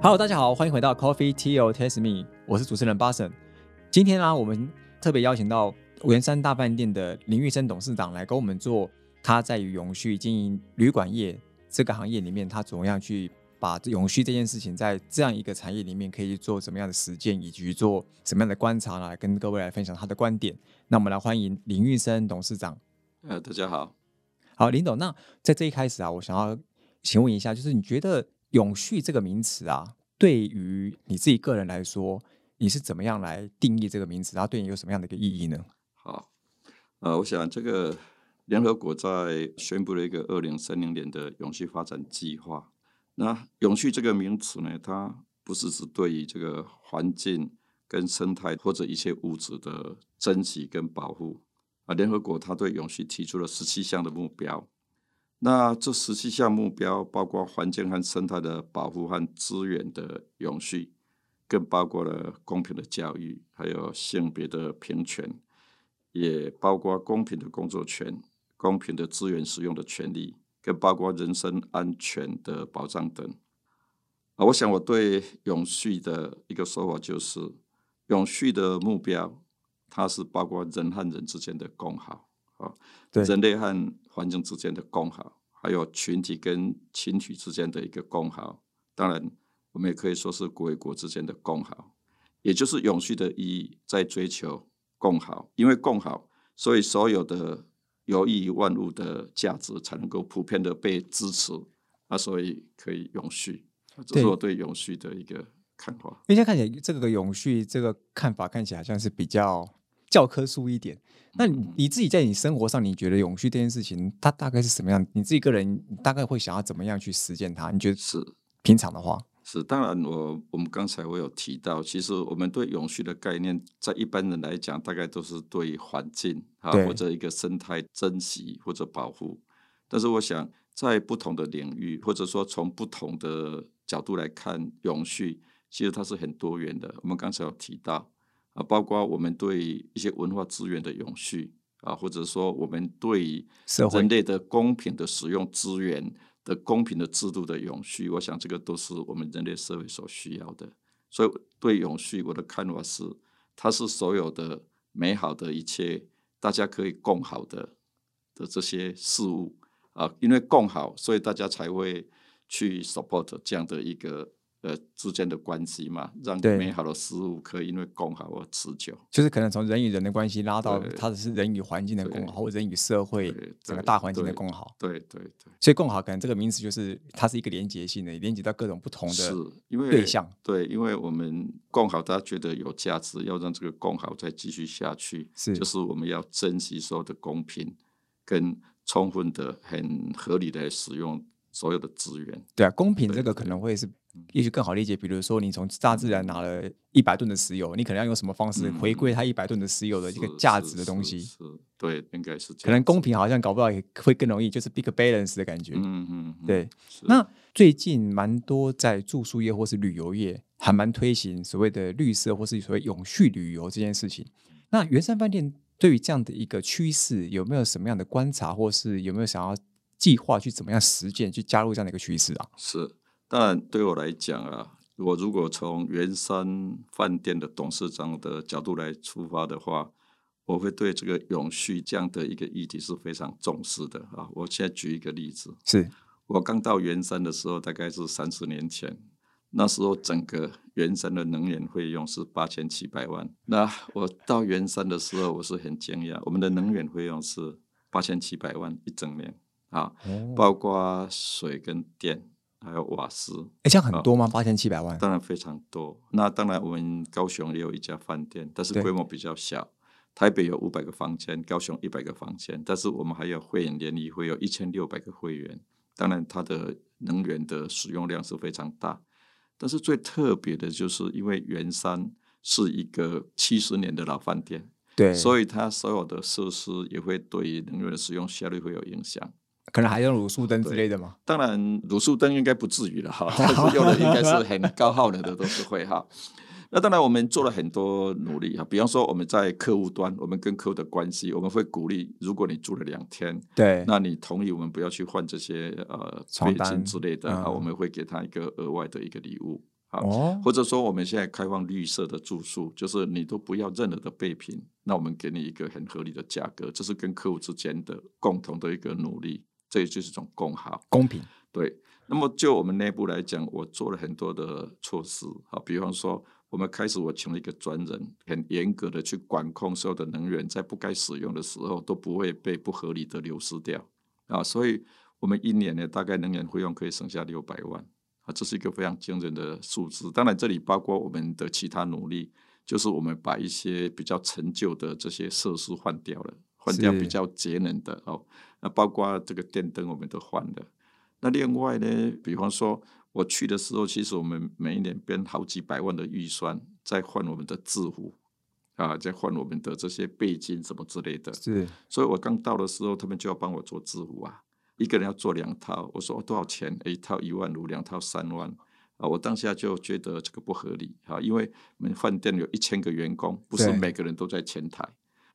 Hello，大家好，欢迎回到 Coffee Tea or Taste Me，我是主持人巴神。今天呢，我们特别邀请到圆山大饭店的林玉生董事长来跟我们做他在于永续经营旅馆业这个行业里面，他怎么样去把永续这件事情在这样一个产业里面可以做什么样的实践，以及做什么样的观察来跟各位来分享他的观点。那我们来欢迎林玉生董事长。呃，大家好，好，林董。那在这一开始啊，我想要请问一下，就是你觉得？永续这个名词啊，对于你自己个人来说，你是怎么样来定义这个名词？它对你有什么样的一个意义呢？好，呃，我想这个联合国在宣布了一个二零三零年的永续发展计划。那永续这个名词呢，它不是指对于这个环境跟生态或者一切物质的珍惜跟保护啊。联合国它对永续提出了十七项的目标。那这十七项目标包括环境和生态的保护和资源的永续，更包括了公平的教育，还有性别的平权，也包括公平的工作权、公平的资源使用的权利，更包括人身安全的保障等。啊，我想我对永续的一个说法就是，永续的目标，它是包括人和人之间的共好。啊，人类和环境之间的共好，还有群体跟群体之间的一个共好，当然，我们也可以说是国与国之间的共好，也就是永续的意义在追求共好，因为共好，所以所有的有益于万物的价值才能够普遍的被支持，那，所以可以永续，这是我对永续的一个看法。因为现在看起来，这个永续这个看法看起来像是比较。教科书一点，那你你自己在你生活上，你觉得永续这件事情，它大概是什么样？你自己个人大概会想要怎么样去实践它？你觉得是平常的话，是当然。我我们刚才我有提到，其实我们对永续的概念，在一般人来讲，大概都是对环境啊或者一个生态珍惜或者保护。但是我想，在不同的领域，或者说从不同的角度来看，永续其实它是很多元的。我们刚才有提到。啊，包括我们对一些文化资源的永续啊，或者说我们对人类的公平的使用资源的公平的制度的永续，我想这个都是我们人类社会所需要的。所以对永续，我的看法是，它是所有的美好的一切，大家可以共好的的这些事物啊，因为共好，所以大家才会去 support 这样的一个。呃，之间的关系嘛，让美好的事物可以因为共好而持久。就是可能从人与人的关系拉到，它是人与环境的共好，或人与社会整个大环境的共好。对对对。所以共好可能这个名词就是它是一个连接性的，连接到各种不同的对象。对，因为我们共好，大家觉得有价值，要让这个共好再继续下去，是就是我们要珍惜所有的公平跟充分的、很合理的使用所有的资源。对啊，公平这个可能会是。也许更好理解，比如说你从大自然拿了一百吨的石油，你可能要用什么方式回归它一百吨的石油的一个价值的东西？是，对，应该是。可能公平好像搞不到也会更容易，就是 big balance 的感觉。嗯嗯，对。那最近蛮多在住宿业或是旅游业还蛮推行所谓的绿色或是所谓永续旅游这件事情。那圆山饭店对于这样的一个趋势有没有什么样的观察，或是有没有想要计划去怎么样实践，去加入这样的一个趋势啊？是。当然，对我来讲啊，我如果从圆山饭店的董事长的角度来出发的话，我会对这个永续这样的一个议题是非常重视的啊。我现在举一个例子，是我刚到圆山的时候，大概是三十年前，那时候整个圆山的能源费用是八千七百万。那我到圆山的时候，我是很惊讶，我们的能源费用是八千七百万一整年啊，包括水跟电。还有瓦斯，哎，这样很多吗？八千七百万，当然非常多。那当然，我们高雄也有一家饭店，但是规模比较小。台北有五百个房间，高雄一百个房间，但是我们还有会员联谊会，有一千六百个会员。当然，它的能源的使用量是非常大。但是最特别的就是，因为圆山是一个七十年的老饭店，对，所以它所有的设施也会对能源的使用效率会有影响。可能还用卤素灯之类的吗？当然，卤素灯应该不至于了哈，但是用的应该是很高耗能的都是会哈。那当然，我们做了很多努力哈，比方说我们在客户端，我们跟客户的关系，我们会鼓励，如果你住了两天，对，那你同意我们不要去换这些呃床单之类的啊，我们会给他一个额外的一个礼物啊，哦，或者说我们现在开放绿色的住宿，就是你都不要任何的备品，那我们给你一个很合理的价格，这是跟客户之间的共同的一个努力，这也就是一种共好。公平，对，那么就我们内部来讲，我做了很多的措施啊，比方说，我们开始我请了一个专人，很严格的去管控所有的能源，在不该使用的时候都不会被不合理的流失掉啊，所以我们一年呢，大概能源费用可以省下六百万啊，这是一个非常惊人的数字。当然，这里包括我们的其他努力，就是我们把一些比较陈旧的这些设施换掉了，换掉比较节能的哦，那包括这个电灯我们都换了。那另外呢，比方说我去的时候，其实我们每一年编好几百万的预算，在换我们的制服啊，在换我们的这些背巾什么之类的。是所以我刚到的时候，他们就要帮我做制服啊，一个人要做两套。我说、哦多少钱？一套一万五，两套三万啊！我当下就觉得这个不合理啊，因为我们饭店有一千个员工，不是每个人都在前台，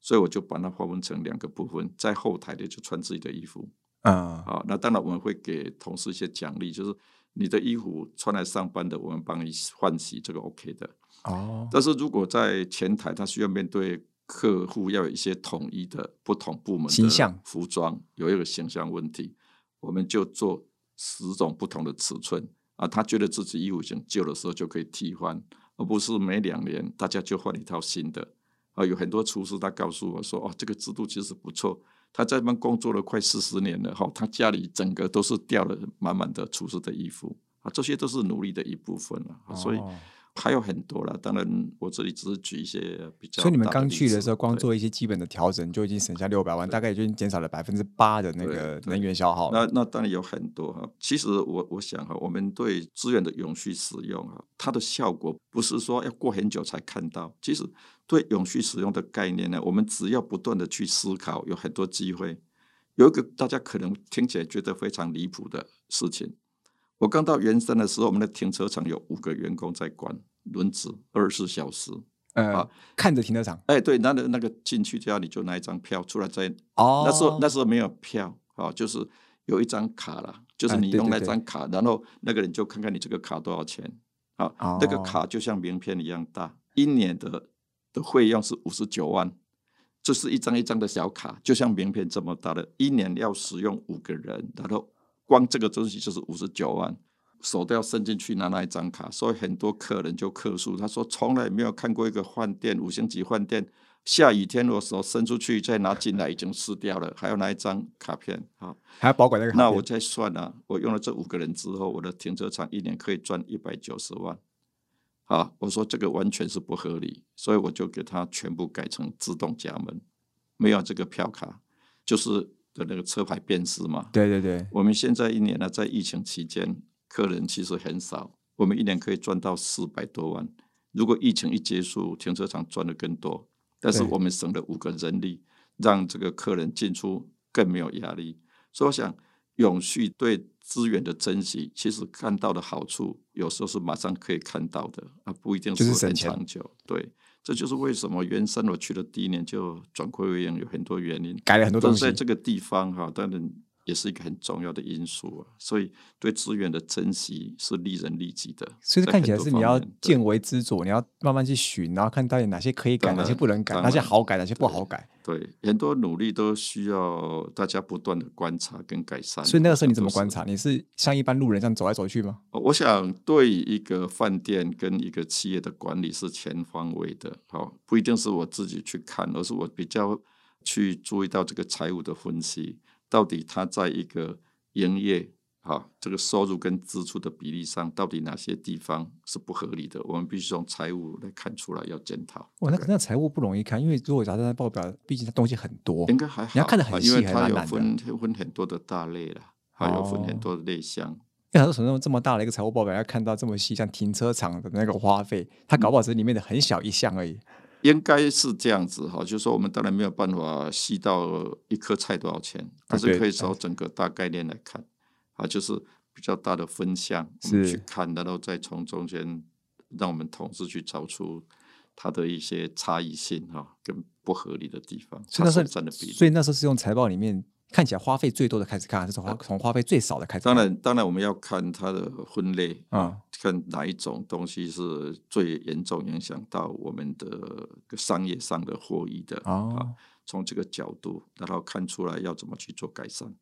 所以我就把它划分成两个部分，在后台的就穿自己的衣服。啊，好，那当然我们会给同事一些奖励，就是你的衣服穿来上班的，我们帮你换洗，这个 OK 的。哦，但是如果在前台，他需要面对客户，要有一些统一的不同部门的形象服装，有一个形象问题，我们就做十种不同的尺寸啊。他觉得自己衣服已经旧的时候就可以替换，而不是每两年大家就换一套新的。啊，有很多厨师他告诉我说，哦，这个制度其实不错。他在那边工作了快四十年了，哈，他家里整个都是掉了满满的厨师的衣服啊，这些都是努力的一部分了。所以还有很多了，当然我这里只是举一些比较。所以你们刚去的时候，光做一些基本的调整，就已经省下六百万，大概也就已经减少了百分之八的那个能源消耗。那那当然有很多哈。其实我我想哈，我们对资源的永续使用啊，它的效果不是说要过很久才看到。其实对永续使用的概念呢，我们只要不断的去思考，有很多机会。有一个大家可能听起来觉得非常离谱的事情，我刚到圆山的时候，我们的停车场有五个员工在管轮子，二十四小时。呃啊，看着停车场。哎，对，那个那个进去就要你就拿一张票出来再哦，那时候那时候没有票啊，就是有一张卡啦，就是哎你用对对对。那张卡，然后那个人就看看你这个卡多少钱啊，那个哦卡就像名片一样大，一年的的费用是五十九万，这是一张一张的小卡，就像名片这么大的，一年要使用五个人，然后光这个东西就是五十九万。手都要伸进去拿那一张卡，所以很多客人就客诉，他说从来没有看过一个饭店五星级饭店，下雨天我手伸出去再拿进来已经湿掉了，还要拿一张卡片啊。还要保管那个那我再算啊，我用了这五个人之后，我的停车场一年可以赚一百九十万。啊，我说这个完全是不合理，所以我就给他全部改成自动加门，没有这个票卡，就是的那个车牌辨识嘛。对对对，我们现在一年呢，在疫情期间，客人其实很少，我们一年可以赚到四百多万。如果疫情一结束，停车场赚的更多，但是我们省了五个人力，让这个客人进出更没有压力。所以我想，永续对资源的珍惜，其实看到的好处，有时候是马上可以看到的，啊，不一定就是很长久。对，这就是为什么原生我去的第一年就转亏为盈，有很多原因。改了很多东西但是在。这个地方哈，当然也是一个很重要的因素啊。所以对资源的珍惜是利人利己的。所以看起来是你要见微知著，你要慢慢去寻，然后看到底哪些可以改，哪些不能改，哪些好改，哪些不好改。对很多努力都需要大家不断的观察跟改善。所以那个时候你怎么观察？你是像一般路人这样走来走去吗？呃我想，对一个饭店跟一个企业的管理是全方位的，好，不一定是我自己去看，而是我比较去注意到这个财务的分析，到底它在一个营业啊这个收入跟支出的比例上，到底哪些地方是不合理的，我们必须从财务来看出来，要检讨。哇，那那财务不容易看，因为如果查在报表，毕竟它东西很多。应该还好，你要看得很细因为细它有难难的分分很多的大类了，还有分很哦多的类项。因为很多时候这么大的一个财务报表，要看到这么细，像停车场的那个花费，它搞不好只是里面的很小一项而已。应该是这样子哈，就是说我们当然没有办法细到一颗菜多少钱，但是可以找整个大概念来看，啊，就是比较大的分项我们是去看，然后再从中间让我们同事去找出它的一些差异性哈，跟不合理的地方，它所所以那时候占的比例。所以那时候是用财报里面看起来花费最多的开始看，还是从花从花费最少的开始看？当然，当然我们要看它的分类啊，看哪一种东西是最严重影响到我们的商业上的获益的哦，从这个角度，然后看出来要怎么去做改善。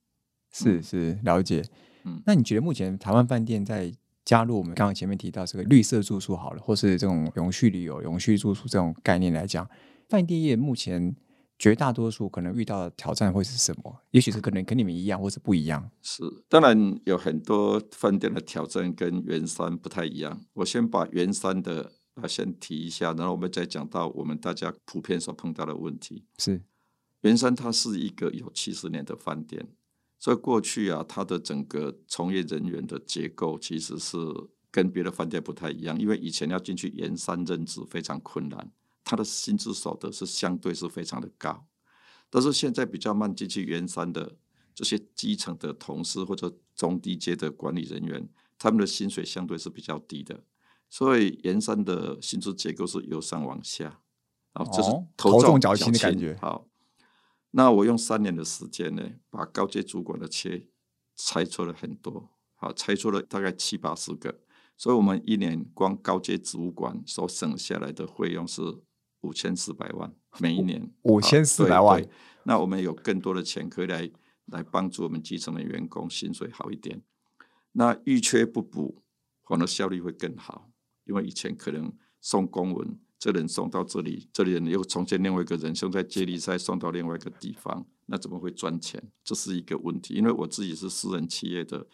是是了解。嗯那你觉得目前台湾饭店在加入我们刚刚前面提到这个绿色住宿好了，或是这种永续旅游、永续住宿这种概念来讲，饭店业目前绝大多数可能遇到的挑战会是什么？也许是可能跟你们一样，或是不一样。是，当然有很多饭店的挑战跟圆山不太一样。我先把圆山的啊先提一下，然后我们再讲到我们大家普遍所碰到的问题。是圆山它是一个有七十年的饭店，所以过去啊，它的整个从业人员的结构其实是跟别的饭店不太一样，因为以前要进去圆山任职非常困难，他的薪资所得是相对是非常的高，但是现在比较慢进去圆山的这些基层的同事或者中低阶的管理人员，他们的薪水相对是比较低的，所以圆山的薪资结构是由上往下，啊，这是哦头头重脚脚轻的感觉。好，那我用三年的时间呢，把高阶主管的切拆出了很多，好，拆出了大概七八十个，所以我们一年光高阶主管所省下来的费用是五千四百万每一年，五千四百万对，那我们有更多的钱可以来来帮助我们基层的员工薪水好一点。那预缺不补，反而效率会更好，因为以前可能送公文，这人送到这里，这里人又重建另外一个人现在接力赛送到另外一个地方，那怎么会赚钱？这是一个问题。因为我自己是私人企业的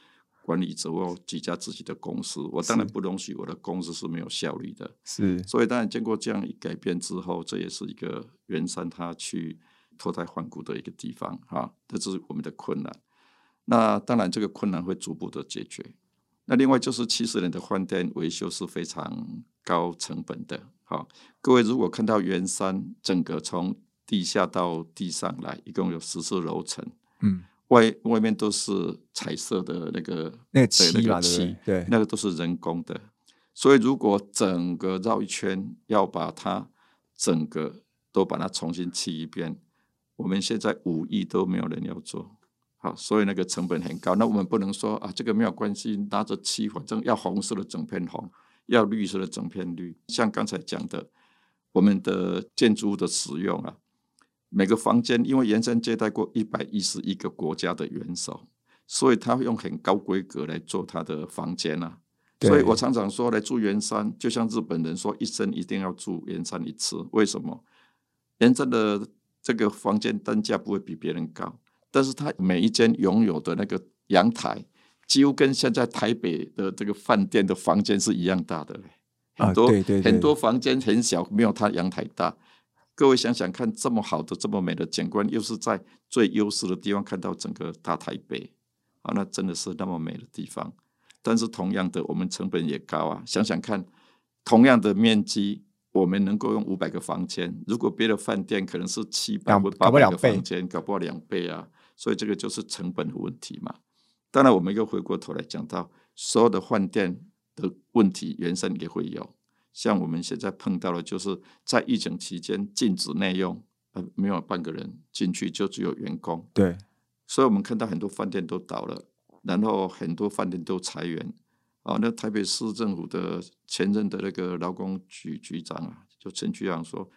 管理者，我有几家自己的公司，我当然不容许我的公司是没有效率的。是所以当然经过这样一改变之后，这也是一个圆山他去脱胎换骨的一个地方哈，这是我们的困难。那当然这个困难会逐步的解决。那另外就是七十年的换电维修是非常高成本的。好，各位如果看到圆山整个从地下到地上来，一共有十四楼层，嗯，外外面都是彩色的那个那个对那个漆漆？对，那个都是人工的。所以如果整个绕一圈，要把它整个都把它重新漆一遍，我们现在五亿都没有人要做。好，所以那个成本很高。那我们不能说啊，这个没有关系，拿着漆，反正要红色的整片红，要绿色的整片绿。像刚才讲的，我们的建筑物的使用啊，每个房间因为延伸接待过一百一十一个国家的元首，所以他会用很高规格来做他的房间啊。所以我常常说，来住圆山，就像日本人说一生一定要住圆山一次。为什么？圆山的这个房间单价不会比别人高，但是他每一间拥有的那个阳台，几乎跟现在台北的这个饭店的房间是一样大的嘞。啊很多、对对对很多房间很小，没有他阳台大。各位想想看，这么好的、这么美的景观，又是在最优势的地方看到整个大台北，啊，那真的是那么美的地方。但是同样的，我们成本也高啊。想想看，同样的面积，我们能够用五百个房间，如果别的饭店可能是七百两或八百个房间，搞不好两倍啊。所以这个就是成本的问题嘛。当然，我们又回过头来讲到所有的饭店的问题，原生也会有。像我们现在碰到的，就是在疫情期间禁止内用，呃，没有半个人进去，就只有员工。对，所以我们看到很多饭店都倒了，然后很多饭店都裁员。啊，那台北市政府的前任的那个劳工局局长啊，就陈局长说，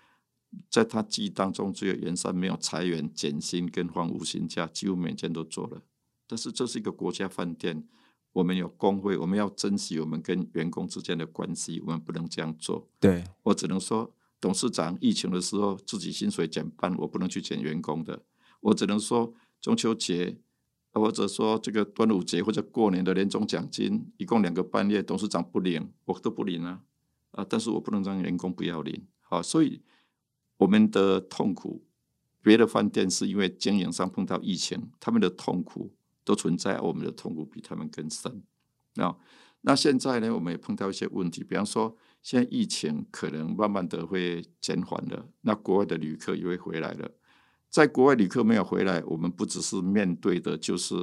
在他记忆当中，只有圆山没有裁员、减薪跟放无薪假，几乎每天都做了。但是这是一个国家饭店，我们有工会，我们要珍惜我们跟员工之间的关系，我们不能这样做。对，我只能说，董事长疫情的时候自己薪水减半，我不能去减员工的。我只能说，中秋节或者说这个端午节或者过年的年终奖金，一共两个半月，董事长不领，我都不领啊啊！但是我不能让员工不要领，好，所以我们的痛苦，别的饭店是因为经营上碰到疫情，他们的痛苦都存在，我们的痛苦比他们更深啊。那现在呢，我们也碰到一些问题，比方说，现在疫情可能慢慢的会减缓了，那国外的旅客也会回来了。在国外旅客没有回来，我们不只是面对的就是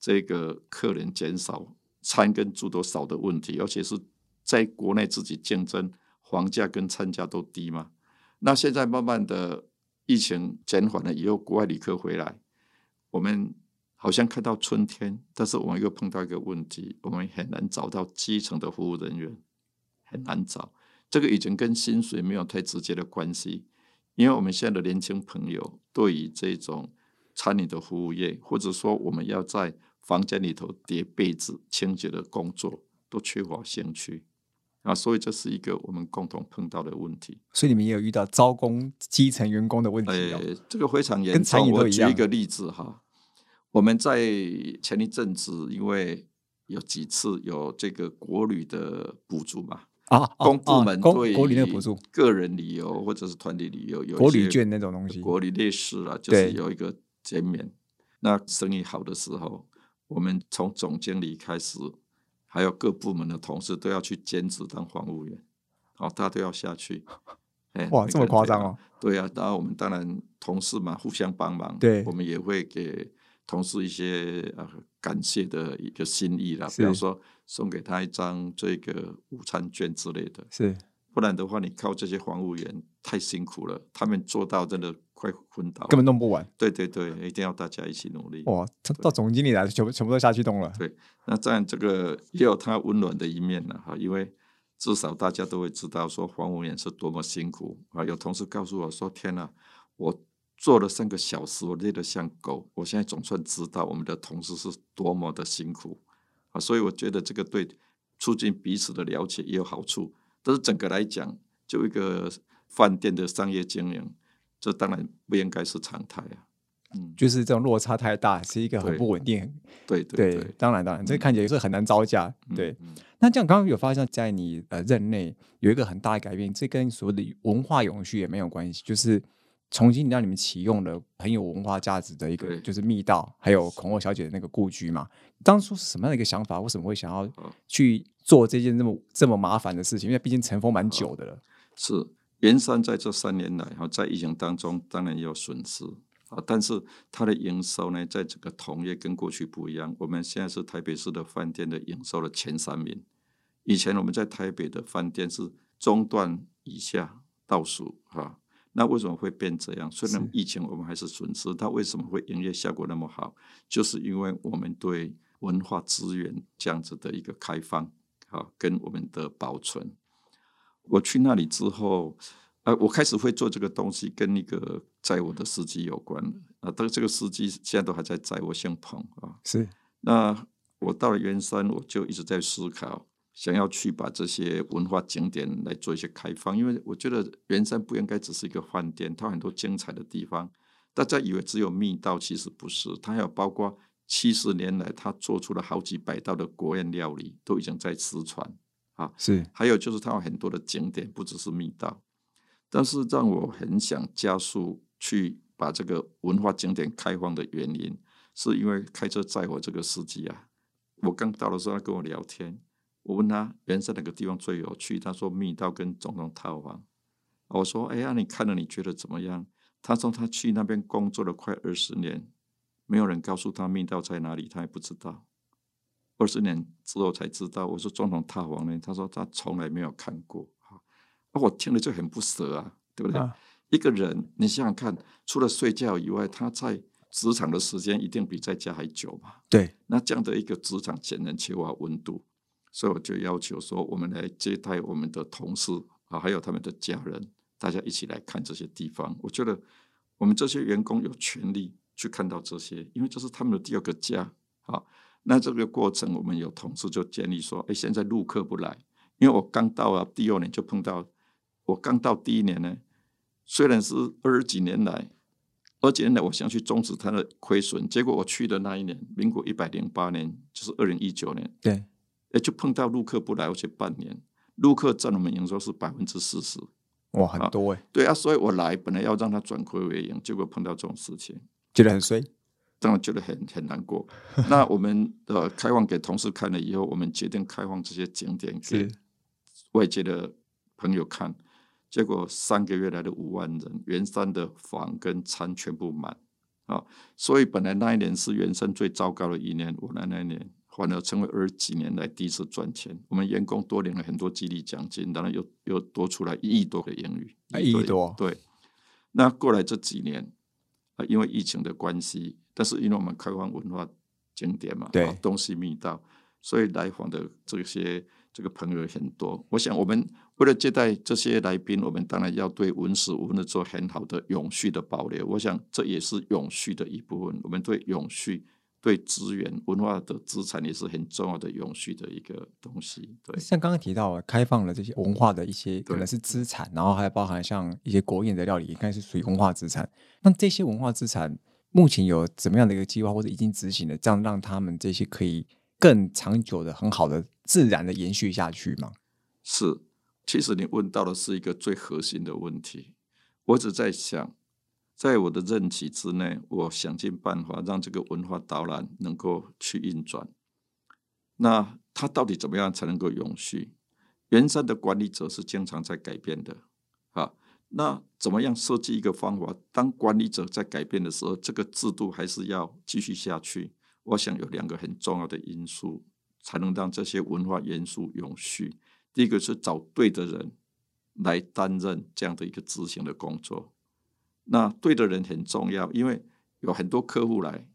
这个客人减少、餐跟住都少的问题，而且是在国内自己竞争，房价跟餐价都低嘛。那现在慢慢的疫情减缓了以后，国外旅客回来，我们好像看到春天，但是我们又碰到一个问题，我们很难找到基层的服务人员，很难找。这个已经跟薪水没有太直接的关系，因为我们现在的年轻朋友对于这种餐饮的服务业，或者说我们要在房间里头叠被子、清洁的工作，都缺乏兴趣啊，所以这是一个我们共同碰到的问题。所以你们也有遇到招工基层员工的问题哦。呃，这个非常严跟餐重。我举一个例子哈，我们在前一阵子，因为有几次有这个国旅的补助嘛，啊，哦公部门对国旅那个补助，个人旅游或者是团体旅游有国旅券那种东西，国旅类似了，就是有一个减免。那生意好的时候，我们从总经理开始，还有各部门的同事都要去兼职当房务员，哦，大家都要下去。哎哇，这么夸张哦！对啊，然后我们当然同事嘛，互相帮忙，对我们也会给同事一些呃感谢的一个心意啦，比方说送给他一张这个午餐券之类的，是不然的话，你靠这些房务员太辛苦了，他们做到真的快昏倒，根本弄不完。对对对，一定要大家一起努力。哇，到到总经理来，全部全部都下去动了。对那这样，这个也有他温暖的一面了哈，因为至少大家都会知道说房务员是多么辛苦啊。有同事告诉我说：“天哪，我做了三个小时，我累得像狗。我现在总算知道我们的同事是多么的辛苦啊。”所以我觉得这个对促进彼此的了解也有好处。但是整个来讲，就一个饭店的商业经营，这当然不应该是常态啊。嗯，就是这种落差太大，是一个很不稳定。对对对，当然当然，这看起来是很难招架。嗯对，嗯那这样刚刚有发现，在你呃任内有一个很大的改变，这跟所谓的文化永续也没有关系，就是重新让你们启用了很有文化价值的一个，就是密道，还有孔二小姐的那个故居嘛。当初是什么样的一个想法？为什么会想要去做这件这么这么麻烦的事情？因为毕竟尘封蛮久的了。是圆山在这三年来哈，在疫情当中当然也有损失啊，但是它的营收呢，在这个同业跟过去不一样。我们现在是台北市的饭店的营收的前三名，以前我们在台北的饭店是中段以下倒数哈。那为什么会变这样？虽然疫情我们还是损失，它为什么会营业效果那么好？就是因为我们对文化资源这样子的一个开放，啊，跟我们的保存。我去那里之后，呃，我开始会做这个东西，跟那个载我的司机有关了啊。但这个司机现在都还在载我，姓彭啊。是那我到了圆山，我就一直在思考，想要去把这些文化景点来做一些开放，因为我觉得圆山不应该只是一个饭店，它有很多精彩的地方。大家以为只有密道，其实不是，它还有包括七十年来它做出了好几百道的国宴料理，都已经在失传啊。是还有就是它有很多的景点，不只是密道，但是让我很想加速去把这个文化景点开放的原因，是因为开车载我这个司机啊，我刚到的时候他跟我聊天，我问他人生哪个地方最有趣，他说密道跟总统套房，我说哎呀，你看了你觉得怎么样？他说他去那边工作了快二十年，没有人告诉他密道在哪里，他也不知道。二十年之后才知道，我说总统套房呢？他说他从来没有看过。啊，我听了就很不舍啊，对不对？啊一个人，你想想看，除了睡觉以外，他在职场的时间一定比在家还久嘛？对，那这样的一个职场显然缺乏温度，所以我就要求说，我们来接待我们的同事啊，还有他们的家人，大家一起来看这些地方。我觉得我们这些员工有权利去看到这些，因为这是他们的第二个家啊。那这个过程，我们有同事就建议说：“哎，现在陆客不来，因为我刚到啊，第二年就碰到。我刚到第一年呢，虽然是二十几年来，二十几年来我想去终止它的亏损，结果我去的那一年，民国一百零八年，就是二零一九年，对，哎，就碰到陆客不来，而且半年，陆客占我们营收是百分之四十。哇，很多哎，对啊，所以我来本来要让他转亏为盈，结果碰到这种事情。”觉得很衰。当然觉得很很难过。那我们呃开放给同事看了以后，我们决定开放这些景点给外界的朋友看。结果三个月来的五万人，圆山的房跟餐全部满啊！所以本来那一年是原山最糟糕的一年，我来那一年反而成为二十几年来第一次赚钱。我们员工多领了很多激励奖金，当然又又多出来一亿多的盈余，啊一亿多对。那过来这几年啊，因为疫情的关系，但是因为我们开放文化景点嘛，对啊东西密道，所以来访的这些这个朋友很多。我想我们为了接待这些来宾，我们当然要对文史文物做很好的永续的保留。我想这也是永续的一部分。我们对永续、对资源、文化的资产也是很重要的永续的一个东西。对，像刚刚提到的开放了这些文化的一些可能是资产，然后还包含像一些国宴的料理，应该是属于文化资产。那这些文化资产目前有怎么样的一个计划，或者已经执行了，这样让他们这些可以更长久的、很好的、自然的延续下去吗？是，其实你问到的是一个最核心的问题。我只在想，在我的任期之内，我想尽办法让这个文化导览能够去运转。那它到底怎么样才能够永续？圆山的管理者是经常在改变的，啊，那怎么样设计一个方法？当管理者在改变的时候，这个制度还是要继续下去。我想有两个很重要的因素，才能让这些文化元素永续。第一个是找对的人来担任这样的一个执行的工作。那对的人很重要，因为有很多客户来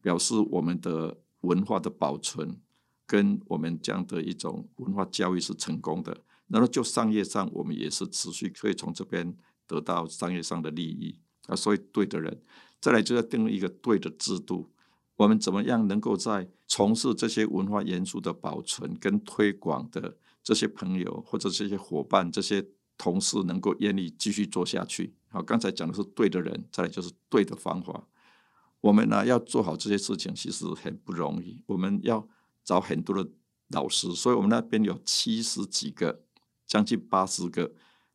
表示我们的文化的保存跟我们这样的一种文化教育是成功的。然后就商业上，我们也是持续可以从这边得到商业上的利益啊。所以对的人，再来就要定一个对的制度。我们怎么样能够在从事这些文化元素的保存跟推广的这些朋友或者这些伙伴、这些同事能够愿意继续做下去？好，刚才讲的是对的人，再来就是对的方法。我们呢要做好这些事情，其实很不容易。我们要找很多的老师，所以我们那边有七十几个，将近八十个，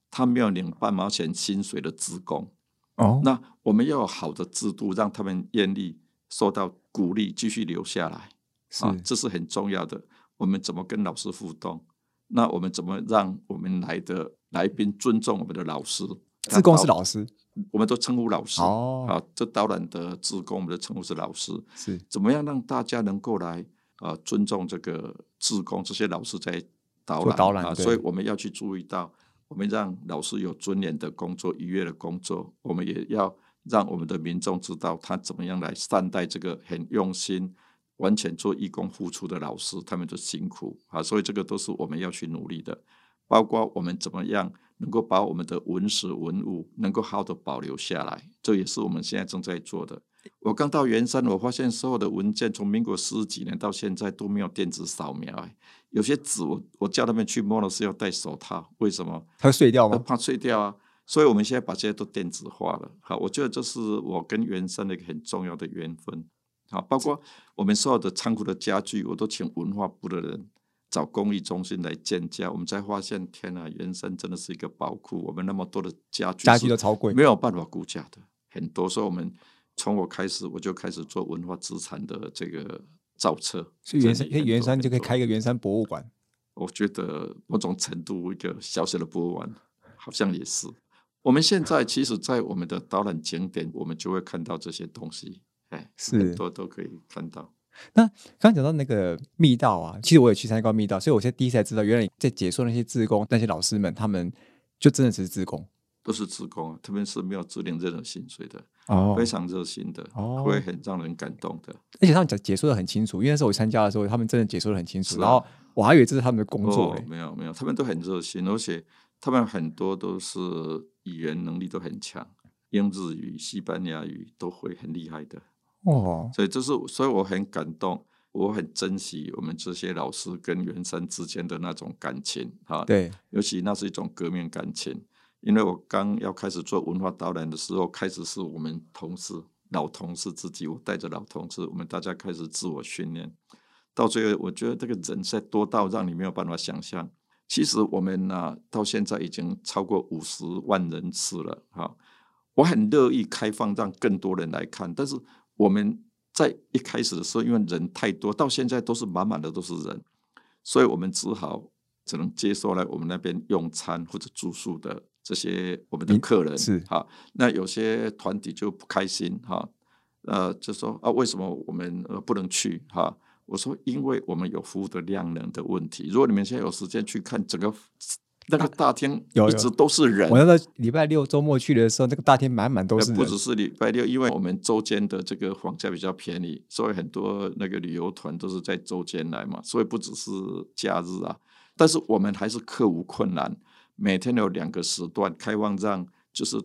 他没有领半毛钱薪水的职工。哦，那我们要有好的制度，让他们愿意受到鼓励，继续留下来是、啊，这是很重要的。我们怎么跟老师互动？那我们怎么让我们来的来宾尊重我们的老师？自贡是，老师我们都称呼老师。哦，啊，这导览的自工，我们的称呼是老师。是怎么样让大家能够来啊、尊重这个自工这些老师在导做览啊？导览啊所以我们要去注意到，我们让老师有尊严的工作、愉悦的工作，我们也要让我们的民众知道他怎么样来善待这个很用心、完全做义工付出的老师，他们的辛苦啊。所以这个都是我们要去努力的，包括我们怎么样能够把我们的文史文物能够好好的保留下来，这也是我们现在正在做的。我刚到圆山，我发现所有的文件从民国四十几年到现在都没有电子扫描、哎，有些纸我我叫他们去摸的是要戴手套，为什么？它会碎掉吗？呃怕碎掉啊。所以我们现在把这些都电子化了。好，我觉得这是我跟圆山的一个很重要的缘分。好，包括我们所有的仓库的家具，我都请文化部的人找公益中心来建家。我们才发现，天啊，圆山真的是一个宝库。我们那么多的家具，家具都超贵，没有办法估价的，很多。所以，我们从我开始，我就开始做文化资产的这个造册。所以原山，真的很多圆山就可以开一个圆山博物馆。我觉得某种程度一个小小的博物馆，好像也是。我们现在其实，在我们的导览景点，我们就会看到这些东西，哎，是很多都可以看到。刚刚讲到那个密道啊，其实我也去参加过密道，所以我现在第一次才知道，原来在解说那些志工、那些老师们，他们就真的只是志工都是职工啊，他们是没有指领任何薪水的，哦非常热心的，哦会很让人感动的。而且他们讲解说的很清楚，因为那时候我参加的时候，他们真的解说的很清楚，啊然后我还以为这是他们的工作、没有没有，他们都很热心，而且他们很多都是语言能力都很强，英日语、西班牙语都会很厉害的。哦，所以这是，所以我很感动，我很珍惜我们这些老师跟袁山之间的那种感情哈。，对，尤其那是一种革命感情，因为我刚要开始做文化导览的时候，开始是我们同事老同事自己，我带着老同事，我们大家开始自我训练，到最后，我觉得这个人实在多到让你没有办法想象。其实我们呢、到现在已经超过五十万人次了哈。我很乐意开放让更多人来看，但是我们在一开始的时候，因为人太多，到现在都是满满的都是人，所以我们只好只能接受来我们那边用餐或者住宿的这些我们的客人是哈。那有些团体就不开心哈，呃，就说啊，为什么我们呃不能去哈？我说，因为我们有服务的量能的问题。如果你们现在有时间去看整个那个大厅有有一直都是人我。那个礼拜六周末去的时候，那个大厅满满都是人呃不只。是礼拜六，因为我们周间的这个房价比较便宜，所以很多那个旅游团都是在周间来嘛，所以不只是假日啊。但是我们还是克无困难，每天有两个时段开放让就是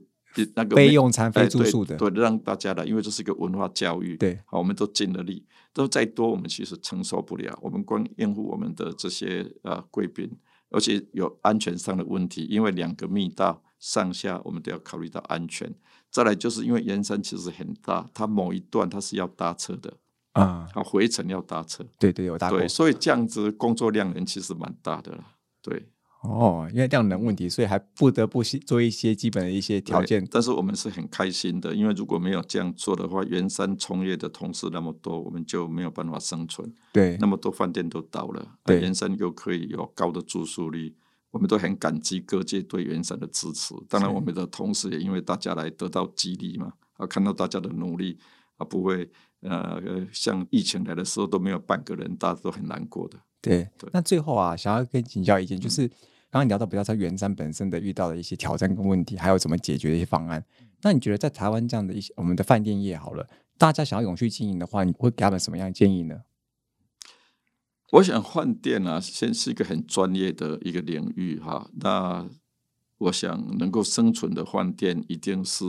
那个非每用餐、非住宿的，对，让大家来，因为这是一个文化教育。对好，我们都尽了力，都再多我们其实承受不了。我们光应付我们的这些呃贵宾，而且有安全上的问题，因为两个密道上下我们都要考虑到安全。再来就是因为盐山其实很大，它某一段它是要搭车的，啊，它，回程要搭车，对对，有搭过对，。所以这样子工作量人其实蛮大的啦。对，哦，因为量能问题，所以还不得不去做一些基本的一些条件。但是我们是很开心的，因为如果没有这样做的话，圆山从业的同事那么多，我们就没有办法生存。对那么多饭店都倒了，啊对圆山又可以有高的住宿率，我们都很感激各界对圆山的支持。当然，我们的同事也因为大家来得到激励嘛，啊，看到大家的努力啊，不会呃呃像疫情来的时候都没有半个人，大家都很难过的。对对，那最后啊，想要跟请教意见，就是刚刚聊到比较在原山本身的遇到的一些挑战跟问题，还有怎么解决的一些方案。那你觉得在台湾这样的一些我们的饭店业好了，大家想要永续经营的话，你会给他们什么样的建议呢？我想饭店啊，先是一个很专业的一个领域哈。那我想能够生存的饭店，一定是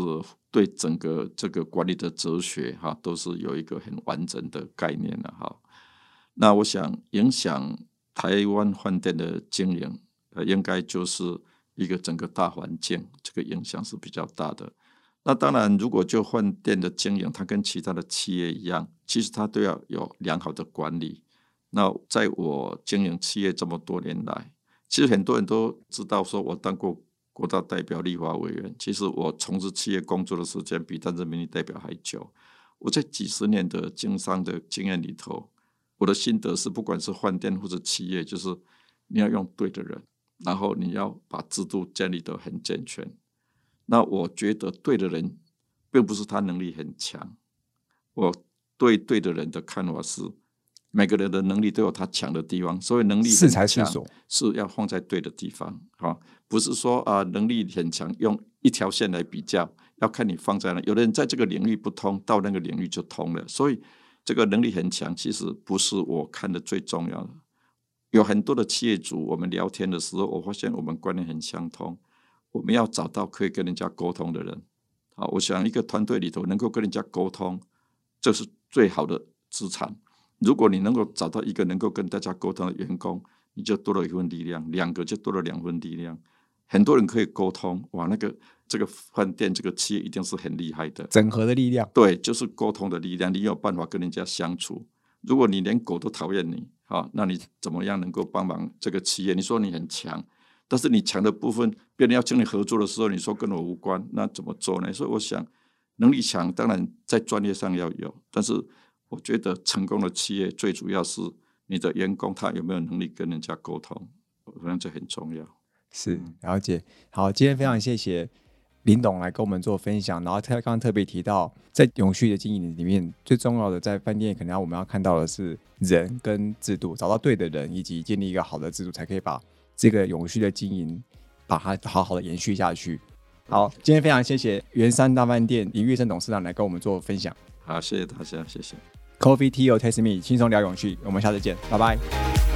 对整个这个管理的哲学哈，都是有一个很完整的概念的哈。那我想影响台湾饭店的经营，呃，应该就是一个整个大环境，这个影响是比较大的。那当然，如果就饭店的经营，它跟其他的企业一样，其实它都要有良好的管理。那在我经营企业这么多年来，其实很多人都知道，说我当过国大代表、立法委员。其实我从事企业工作的时间比担任民意代表还久。我在几十年的经商的经验里头，我的心得是，不管是饭店或者企业，就是你要用对的人，然后你要把制度建立得很健全。那我觉得对的人，并不是他能力很强，我对对的人的看法是，每个人的能力都有他强的地方，所以能力适很强才适所，是要放在对的地方，哈、不是说啊、能力很强用一条线来比较，要看你放在哪。有的人在这个领域不通，到那个领域就通了，所以这个能力很强，其实不是我看的最重要的。有很多的企业主，我们聊天的时候，我发现我们观念很相通。我们要找到可以跟人家沟通的人。好，我想一个团队里头能够跟人家沟通，这是最好的资产。如果你能够找到一个能够跟大家沟通的员工，你就多了一份力量；两个就多了两份力量。很多人可以沟通，哇，那个这个饭店这个企业一定是很厉害的。整合的力量。对，就是沟通的力量，你有办法跟人家相处。如果你连狗都讨厌你，好，那你怎么样能够帮忙这个企业？你说你很强，但是你强的部分，别人要请你合作的时候，你说跟我无关，那怎么做呢？所以我想，能力强当然在专业上要有，但是我觉得成功的企业最主要是你的员工他有没有能力跟人家沟通，我想这很重要。是了解。好，今天非常谢谢林董来跟我们做分享。然后他刚刚特别提到，在永续的经营里面，最重要的在饭店可能要我们要看到的是人跟制度，找到对的人，以及建立一个好的制度，才可以把这个永续的经营把它好好的延续下去。好，今天非常谢谢圆山大饭店林玉生董事长来跟我们做分享。好，谢谢大家，谢谢。Coffee Tea or Taste Me，轻松聊永续，我们下次见，拜拜。